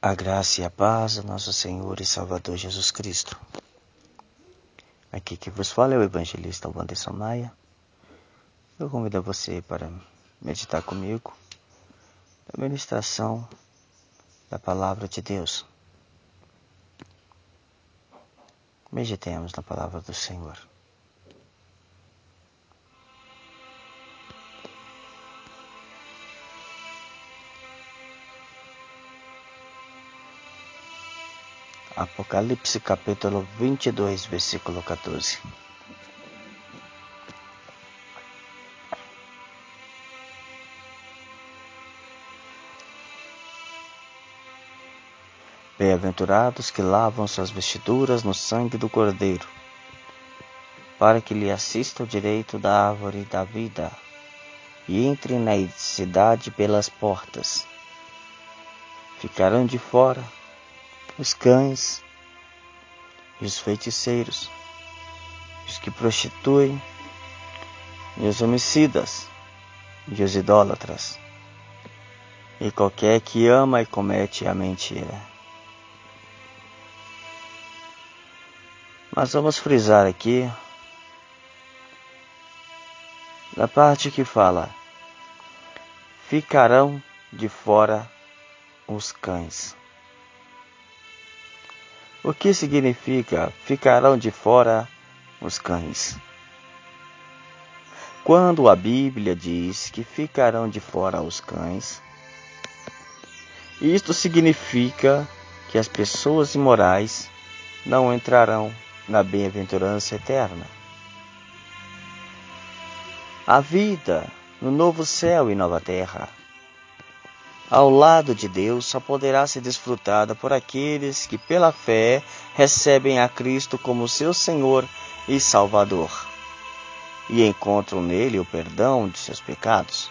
A graça e a paz do nosso Senhor e Salvador Jesus Cristo. Aqui que vos fala é o evangelista Wanderson Maia. Eu convido você para meditar comigo na ministração da palavra de Deus. Meditemos na palavra do Senhor. Apocalipse capítulo 22, versículo 14. Bem-aventurados que lavam suas vestiduras no sangue do Cordeiro, para que lhe assista o direito da árvore da vida e entrem na cidade pelas portas. Ficarão de fora os cães e os feiticeiros, os que prostituem e os homicidas e os idólatras e qualquer que ama e comete a mentira. Mas vamos frisar aqui na parte que fala: ficarão de fora os cães. O que significa ficarão de fora os cães? Quando a Bíblia diz que ficarão de fora os cães, isto significa que as pessoas imorais não entrarão na bem-aventurança eterna. A vida no novo céu e nova terra ao lado de Deus só poderá ser desfrutada por aqueles que, pela fé, recebem a Cristo como seu Senhor e Salvador e encontram nele o perdão de seus pecados.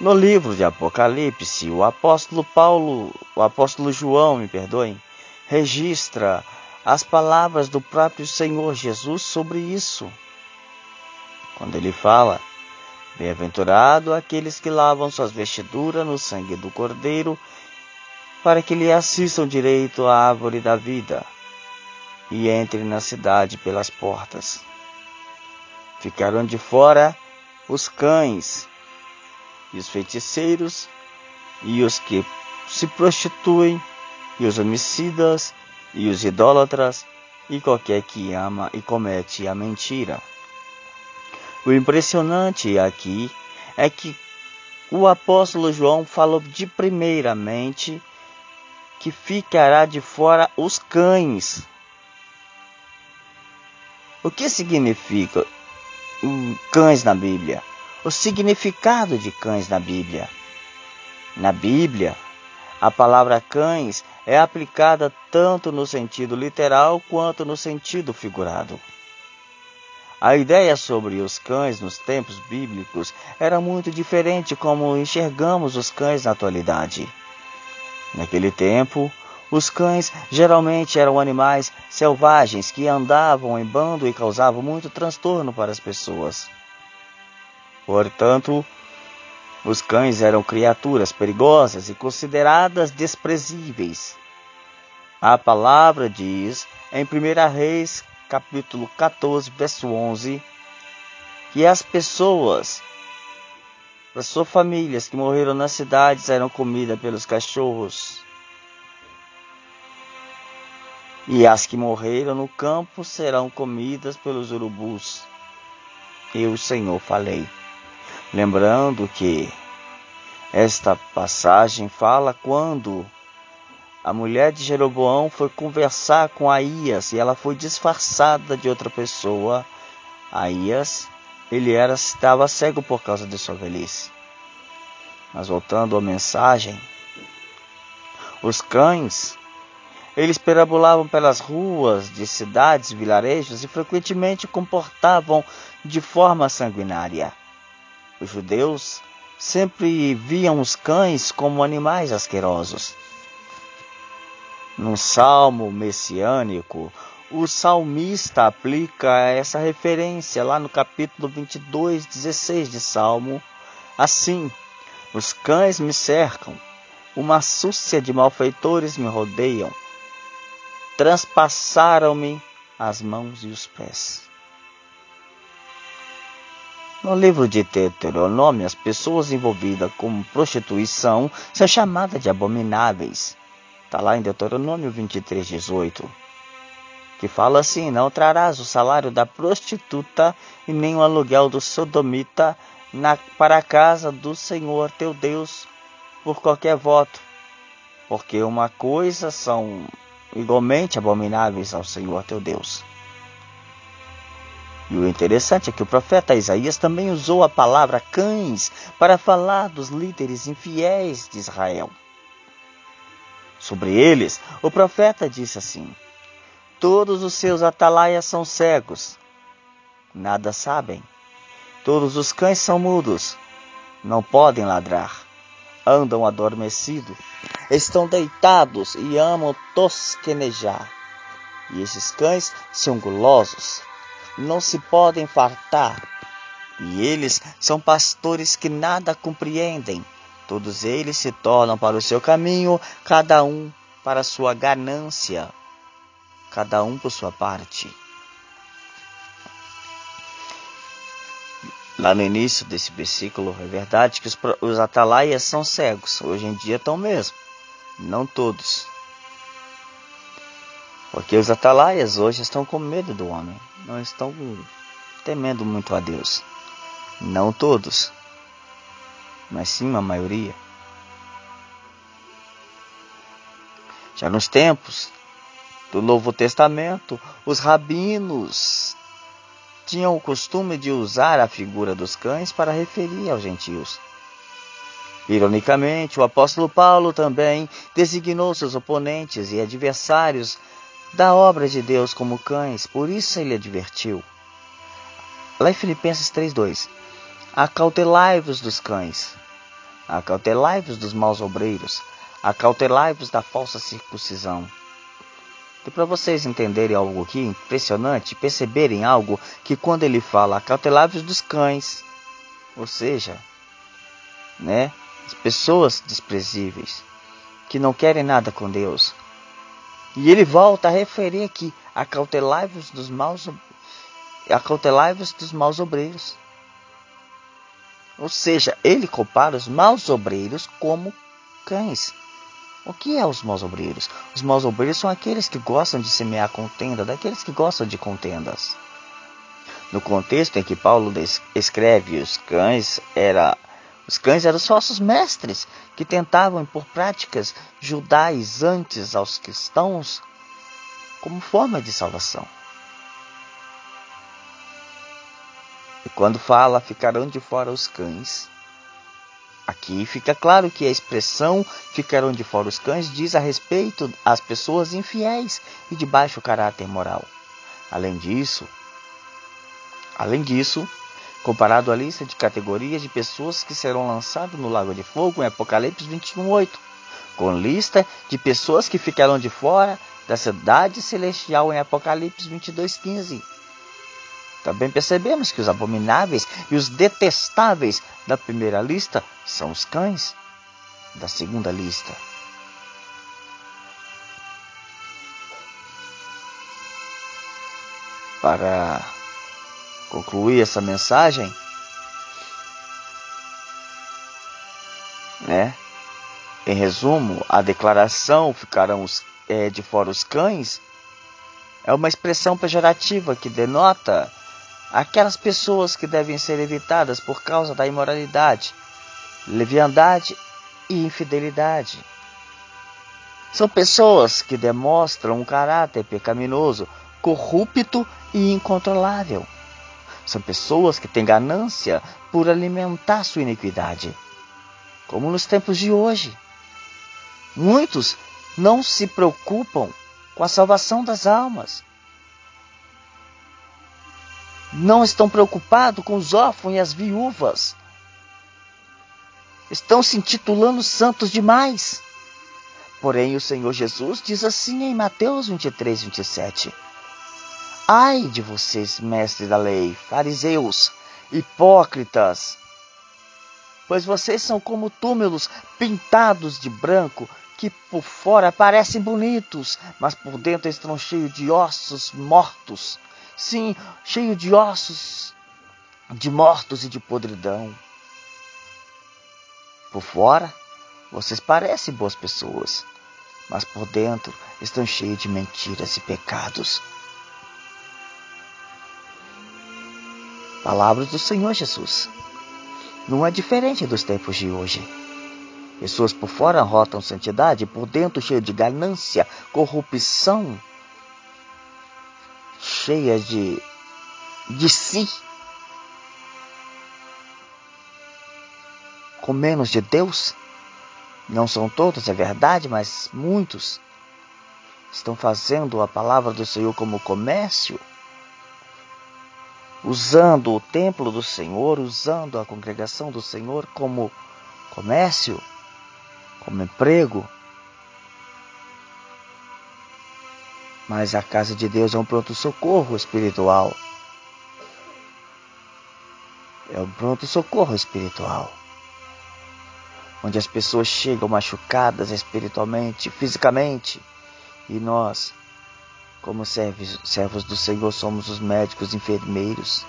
No livro de Apocalipse, o apóstolo Paulo, o apóstolo João, me perdoem, registra as palavras do próprio Senhor Jesus sobre isso. Quando ele fala: Bem-aventurado aqueles que lavam suas vestiduras no sangue do Cordeiro, para que lhe assistam direito à árvore da vida e entrem na cidade pelas portas. Ficaram de fora os cães e os feiticeiros e os que se prostituem e os homicidas e os idólatras e qualquer que ama e comete a mentira. O impressionante aqui é que o apóstolo João falou de primeiramente que ficará de fora os cães. O que significa cães na Bíblia? O significado de cães na Bíblia. Na Bíblia, a palavra cães é aplicada tanto no sentido literal quanto no sentido figurado. A ideia sobre os cães nos tempos bíblicos era muito diferente como enxergamos os cães na atualidade. Naquele tempo, os cães geralmente eram animais selvagens que andavam em bando e causavam muito transtorno para as pessoas. Portanto, os cães eram criaturas perigosas e consideradas desprezíveis. A palavra diz em 1 Reis capítulo 14, verso 11, que as pessoas, as suas famílias que morreram nas cidades eram comidas pelos cachorros. E as que morreram no campo serão comidas pelos urubus. Eu, Senhor, falei. Lembrando que esta passagem fala quando a mulher de Jeroboão foi conversar com Aías e ela foi disfarçada de outra pessoa. Aías, ele era estava cego por causa de sua velhice. Mas voltando à mensagem, os cães, eles perambulavam pelas ruas de cidades, vilarejos e frequentemente comportavam de forma sanguinária. Os judeus sempre viam os cães como animais asquerosos no salmo messiânico, o salmista aplica essa referência lá no capítulo 22, 16 de Salmo, assim: Os cães me cercam, Uma súcia de malfeitores me rodeiam. Transpassaram-me as mãos e os pés. No livro de Deuteronômio, as pessoas envolvidas com prostituição são chamadas de abomináveis. Está lá em Deuteronômio 23, 18. Que fala assim: Não trarás o salário da prostituta e nem o aluguel do sodomita na, para a casa do Senhor teu Deus por qualquer voto, porque uma coisa são igualmente abomináveis ao Senhor teu Deus. E o interessante é que o profeta Isaías também usou a palavra cães para falar dos líderes infiéis de Israel. Sobre eles, o profeta disse assim: Todos os seus atalaias são cegos, nada sabem. Todos os cães são mudos, não podem ladrar. Andam adormecidos, estão deitados e amam tosquenejar. E esses cães são gulosos, não se podem fartar. E eles são pastores que nada compreendem. Todos eles se tornam para o seu caminho, cada um para a sua ganância, cada um por sua parte. Lá no início desse versículo, é verdade que os, os atalaias são cegos. Hoje em dia estão mesmo. Não todos. Porque os atalaias hoje estão com medo do homem, não estão temendo muito a Deus. Não todos, mas sim a maioria. Já nos tempos do Novo Testamento, os rabinos tinham o costume de usar a figura dos cães para referir aos gentios. Ironicamente, o apóstolo Paulo também designou seus oponentes e adversários da obra de Deus como cães, por isso ele advertiu. Lá em Filipenses 3,2: Acautelai-vos dos cães, acautelai-vos dos maus obreiros, acautelai-vos da falsa circuncisão. E para vocês entenderem algo aqui impressionante, perceberem algo que quando ele fala acautelai-vos dos cães, ou seja, né, as pessoas desprezíveis que não querem nada com Deus, e ele volta a referir aqui: acautelai-vos dos maus, acautelai-vos dos maus obreiros. Ou seja, ele compara os maus obreiros como cães. O que é os maus obreiros? Os maus obreiros são aqueles que gostam de semear contenda, daqueles que gostam de contendas. No contexto em que Paulo escreve os cães, era os cães eram os falsos mestres que tentavam impor práticas judaizantes aos cristãos como forma de salvação. Quando fala ficarão de fora os cães, aqui fica claro que a expressão ficarão de fora os cães diz a respeito às pessoas infiéis e de baixo caráter moral. Além disso, além disso, comparado à lista de categorias de pessoas que serão lançadas no lago de fogo em Apocalipse 21:8, com lista de pessoas que ficarão de fora da cidade celestial em Apocalipse 22:15. Também percebemos que os abomináveis e os detestáveis da primeira lista são os cães da segunda lista. Para concluir essa mensagem, né? Em resumo, a declaração ficarão os, é, de fora os cães é uma expressão pejorativa que denota aquelas pessoas que devem ser evitadas por causa da imoralidade, leviandade e infidelidade. São pessoas que demonstram um caráter pecaminoso, corrupto e incontrolável. São pessoas que têm ganância por alimentar sua iniquidade. Como nos tempos de hoje. Muitos não se preocupam com a salvação das almas. Não estão preocupados com os órfãos e as viúvas. Estão se intitulando santos demais. Porém, o Senhor Jesus diz assim em Mateus 23, 27. Ai de vocês, mestres da lei, fariseus, hipócritas, pois vocês são como túmulos pintados de branco, que por fora parecem bonitos, mas por dentro estão cheios de ossos mortos. Sim, cheio de ossos de mortos e de podridão. Por fora, vocês parecem boas pessoas, mas por dentro estão cheios de mentiras e pecados. Palavras do Senhor Jesus. Não é diferente dos tempos de hoje. Pessoas por fora rotam santidade, por dentro cheio de ganância, corrupção, cheias de, de si, com menos de Deus. Não são todos, é verdade, mas muitos estão fazendo a palavra do Senhor como comércio, usando o templo do Senhor, usando a congregação do Senhor como comércio como emprego. Mas a casa de Deus é um pronto-socorro espiritual. É um pronto-socorro espiritual. Onde as pessoas chegam machucadas espiritualmente, fisicamente. E nós, como servos, do Senhor, somos os médicos enfermeiros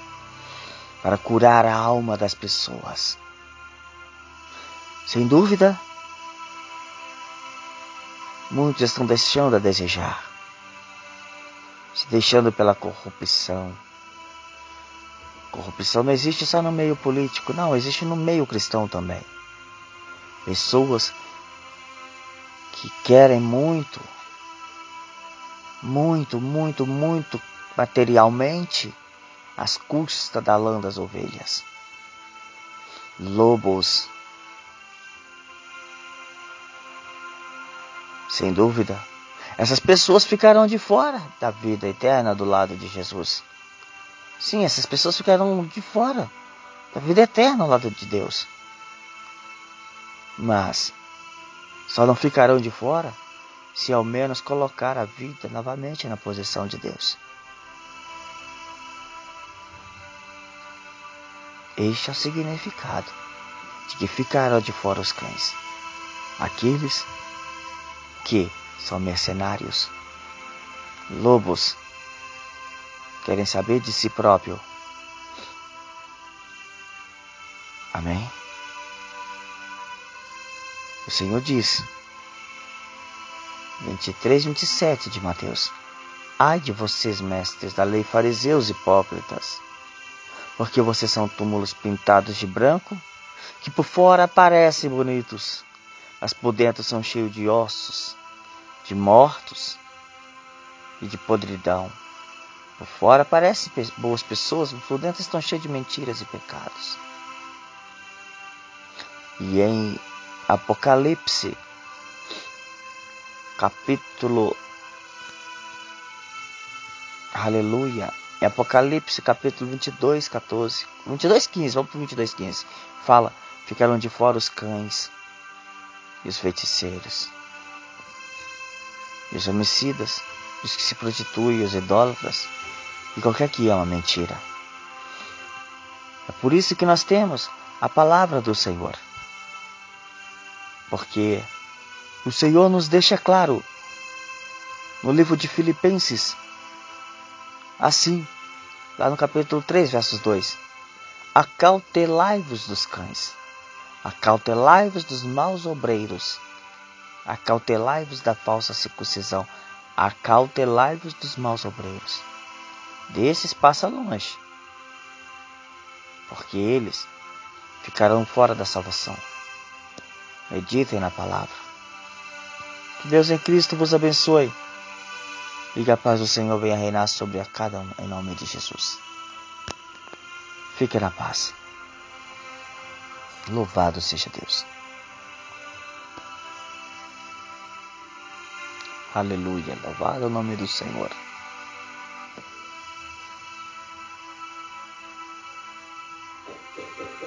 para curar a alma das pessoas. Sem dúvida, Muitos estão deixando a desejar, se deixando pela corrupção. Corrupção não existe só no meio político, não, existe no meio cristão também. Pessoas que querem muito, muito, muito, muito materialmente às custas da lã das ovelhas. Lobos Sem dúvida, essas pessoas ficarão de fora da vida eterna do lado de Jesus. Sim, essas pessoas ficarão de fora da vida eterna ao lado de Deus. Mas só não ficarão de fora se ao menos colocar a vida novamente na posição de Deus. Este é o significado de que ficarão de fora os cães, aqueles que são mercenários, lobos, querem saber de si próprio. Amém? O Senhor diz, 23, 27 de Mateus: Ai de vocês, mestres da lei, fariseus hipócritas, porque vocês são túmulos pintados de branco, que por fora parecem bonitos, mas por dentro são cheios de ossos, de mortos e de podridão. Por fora parecem boas pessoas, mas por dentro estão cheios de mentiras e pecados. E em Apocalipse, capítulo. Aleluia. Em Apocalipse, capítulo 22, 14. 22, 15. Vamos para 22, 15. Fala: Ficaram de fora os cães e os feiticeiros, os homicidas, os que se prostituem, os idólatras, e qualquer que ama mentira. É por isso que nós temos a palavra do Senhor. Porque o Senhor nos deixa claro no livro de Filipenses, assim, lá no capítulo 3, versos 2: Acautelai-vos dos cães Acautelai-vos dos maus obreiros. Acautelai-vos da falsa circuncisão. Acautelai-vos dos maus obreiros. Desses passa longe, porque eles ficarão fora da salvação. Meditem na palavra. Que Deus em Cristo vos abençoe. E que a paz do Senhor venha reinar sobre a cada um, em nome de Jesus. Fique na paz. Louvado seja Deus. Aleluia, louvado o nome do Senhor.